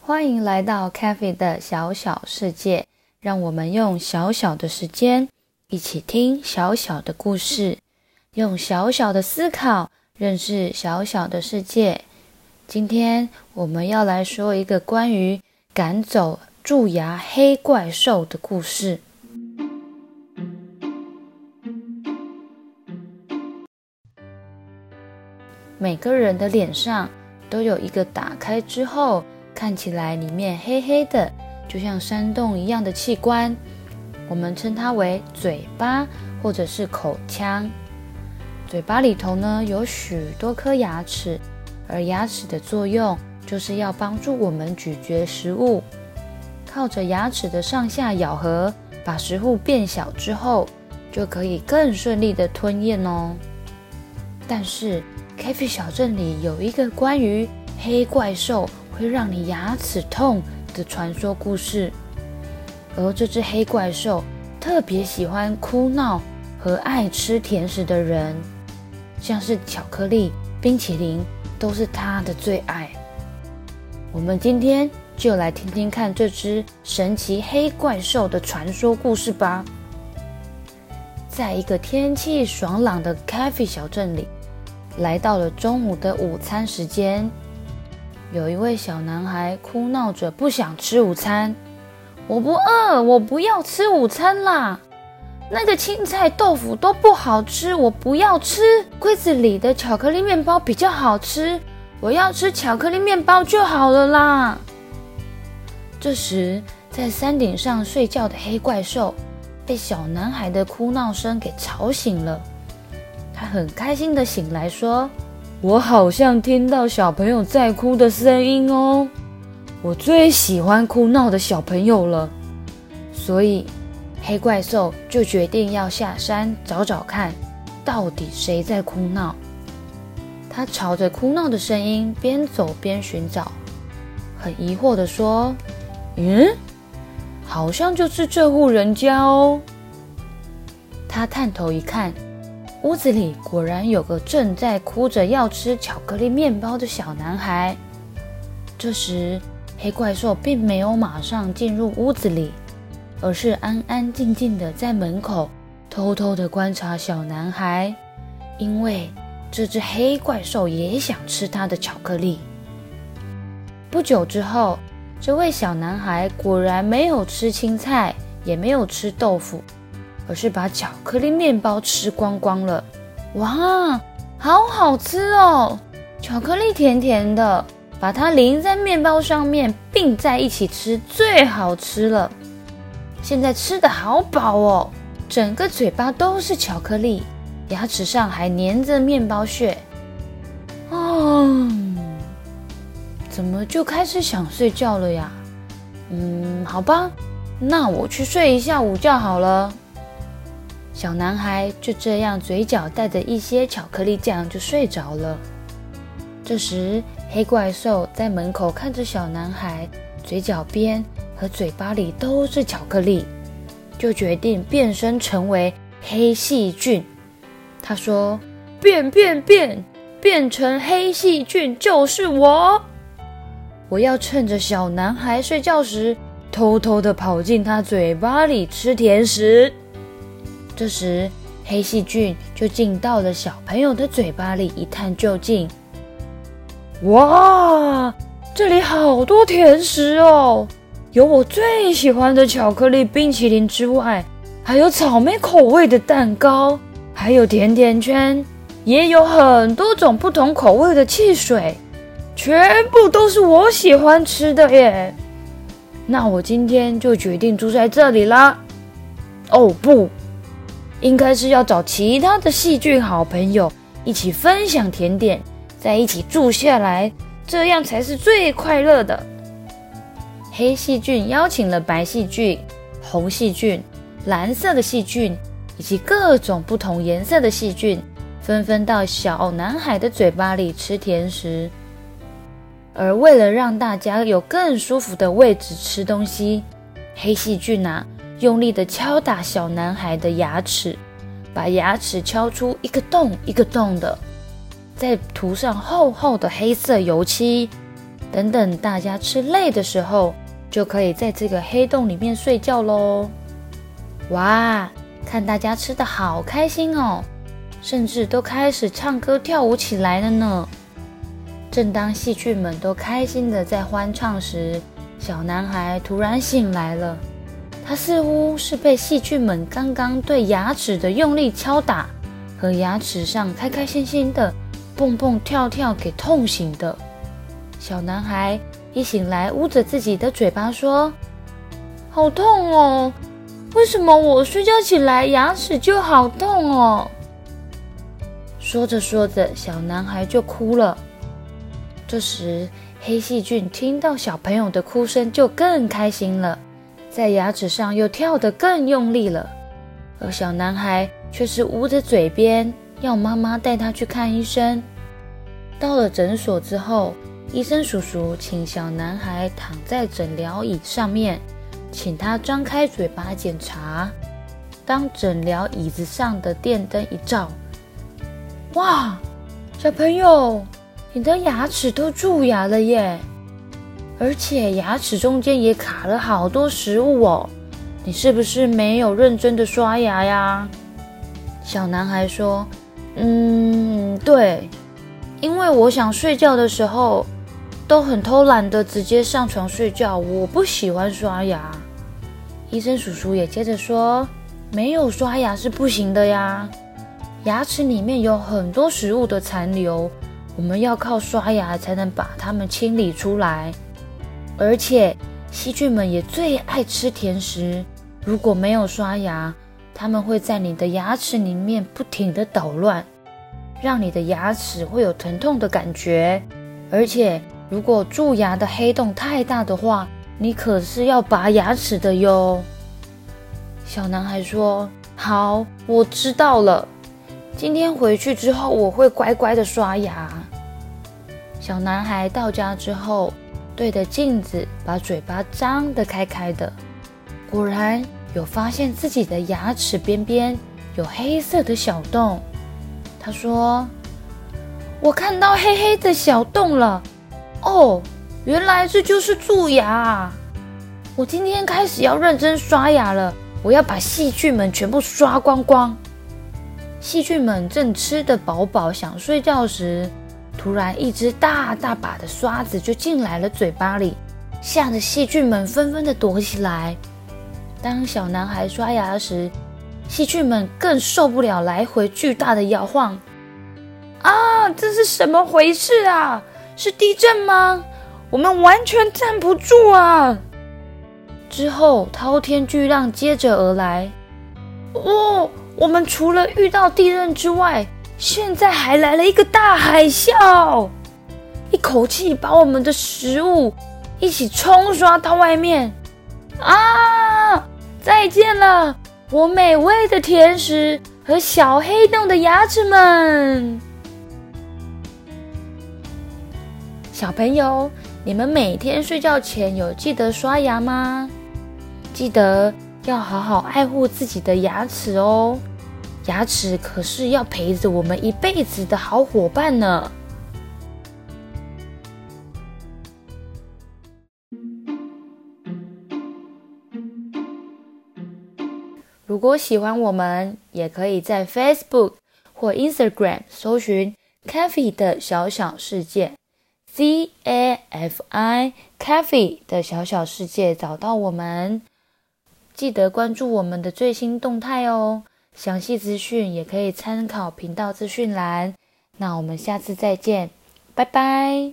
欢迎来到 Cafe 的小小世界，让我们用小小的时间一起听小小的故事，用小小的思考认识小小的世界。今天我们要来说一个关于赶走蛀牙黑怪兽的故事。每个人的脸上都有一个打开之后。看起来里面黑黑的，就像山洞一样的器官，我们称它为嘴巴或者是口腔。嘴巴里头呢有许多颗牙齿，而牙齿的作用就是要帮助我们咀嚼食物。靠着牙齿的上下咬合，把食物变小之后，就可以更顺利的吞咽哦。但是 c a f e 小镇里有一个关于黑怪兽。会让你牙齿痛的传说故事，而这只黑怪兽特别喜欢哭闹和爱吃甜食的人，像是巧克力、冰淇淋都是它的最爱。我们今天就来听听看这只神奇黑怪兽的传说故事吧。在一个天气爽朗的 Cafe 小镇里，来到了中午的午餐时间。有一位小男孩哭闹着不想吃午餐，我不饿，我不要吃午餐啦。那个青菜豆腐都不好吃，我不要吃。柜子里的巧克力面包比较好吃，我要吃巧克力面包就好了啦。这时，在山顶上睡觉的黑怪兽被小男孩的哭闹声给吵醒了，他很开心的醒来说。我好像听到小朋友在哭的声音哦，我最喜欢哭闹的小朋友了，所以黑怪兽就决定要下山找找看，到底谁在哭闹。他朝着哭闹的声音边走边寻找，很疑惑的说：“嗯，好像就是这户人家哦。”他探头一看。屋子里果然有个正在哭着要吃巧克力面包的小男孩。这时，黑怪兽并没有马上进入屋子里，而是安安静静的在门口偷偷的观察小男孩，因为这只黑怪兽也想吃他的巧克力。不久之后，这位小男孩果然没有吃青菜，也没有吃豆腐。而是把巧克力面包吃光光了，哇，好好吃哦！巧克力甜甜的，把它淋在面包上面并在一起吃最好吃了。现在吃的好饱哦，整个嘴巴都是巧克力，牙齿上还粘着面包屑。哦，怎么就开始想睡觉了呀？嗯，好吧，那我去睡一下午觉好了。小男孩就这样嘴角带着一些巧克力酱就睡着了。这时，黑怪兽在门口看着小男孩嘴角边和嘴巴里都是巧克力，就决定变身成为黑细菌。他说：“变变变，变成黑细菌就是我！我要趁着小男孩睡觉时，偷偷的跑进他嘴巴里吃甜食。”这时，黑细菌就进到了小朋友的嘴巴里，一探究竟。哇，这里好多甜食哦！有我最喜欢的巧克力冰淇淋之外，还有草莓口味的蛋糕，还有甜甜圈，也有很多种不同口味的汽水，全部都是我喜欢吃的耶！那我今天就决定住在这里啦。哦不！应该是要找其他的细菌好朋友一起分享甜点，在一起住下来，这样才是最快乐的。黑细菌邀请了白细菌、红细菌、蓝色的细菌以及各种不同颜色的细菌，纷纷到小男孩的嘴巴里吃甜食。而为了让大家有更舒服的位置吃东西，黑细菌啊。用力的敲打小男孩的牙齿，把牙齿敲出一个洞一个洞的，再涂上厚厚的黑色油漆。等等，大家吃累的时候，就可以在这个黑洞里面睡觉喽。哇，看大家吃的好开心哦，甚至都开始唱歌跳舞起来了呢。正当戏剧们都开心的在欢唱时，小男孩突然醒来了。他似乎是被细菌们刚刚对牙齿的用力敲打和牙齿上开开心心的蹦蹦跳跳给痛醒的。小男孩一醒来，捂着自己的嘴巴说：“好痛哦！为什么我睡觉起来牙齿就好痛哦？”说着说着，小男孩就哭了。这时，黑细菌听到小朋友的哭声，就更开心了，在牙齿上又跳得更用力了。而小男孩却是捂着嘴边，要妈妈带他去看医生。到了诊所之后。医生叔叔请小男孩躺在诊疗椅上面，请他张开嘴巴检查。当诊疗椅子上的电灯一照，哇，小朋友，你的牙齿都蛀牙了耶！而且牙齿中间也卡了好多食物哦。你是不是没有认真的刷牙呀？小男孩说：“嗯，对，因为我想睡觉的时候。”都很偷懒的，直接上床睡觉。我不喜欢刷牙。医生叔叔也接着说：“没有刷牙是不行的呀，牙齿里面有很多食物的残留，我们要靠刷牙才能把它们清理出来。而且细菌们也最爱吃甜食，如果没有刷牙，它们会在你的牙齿里面不停的捣乱，让你的牙齿会有疼痛的感觉，而且。”如果蛀牙的黑洞太大的话，你可是要拔牙齿的哟。小男孩说：“好，我知道了。今天回去之后，我会乖乖的刷牙。”小男孩到家之后，对着镜子把嘴巴张得开开的，果然有发现自己的牙齿边边有黑色的小洞。他说：“我看到黑黑的小洞了。”哦，原来这就是蛀牙！我今天开始要认真刷牙了，我要把细菌们全部刷光光。细菌们正吃得饱饱，想睡觉时，突然一只大大把的刷子就进来了嘴巴里，吓得细菌们纷纷的躲起来。当小男孩刷牙时，细菌们更受不了来回巨大的摇晃。啊，这是什么回事啊？是地震吗？我们完全站不住啊！之后滔天巨浪接着而来。哦，我们除了遇到地震之外，现在还来了一个大海啸，一口气把我们的食物一起冲刷到外面。啊！再见了，我美味的甜食和小黑洞的牙齿们。小朋友，你们每天睡觉前有记得刷牙吗？记得要好好爱护自己的牙齿哦，牙齿可是要陪着我们一辈子的好伙伴呢。如果喜欢我们，也可以在 Facebook 或 Instagram 搜寻 c a f e 的小小世界。C A F I Cafe 的小小世界找到我们，记得关注我们的最新动态哦。详细资讯也可以参考频道资讯栏。那我们下次再见，拜拜。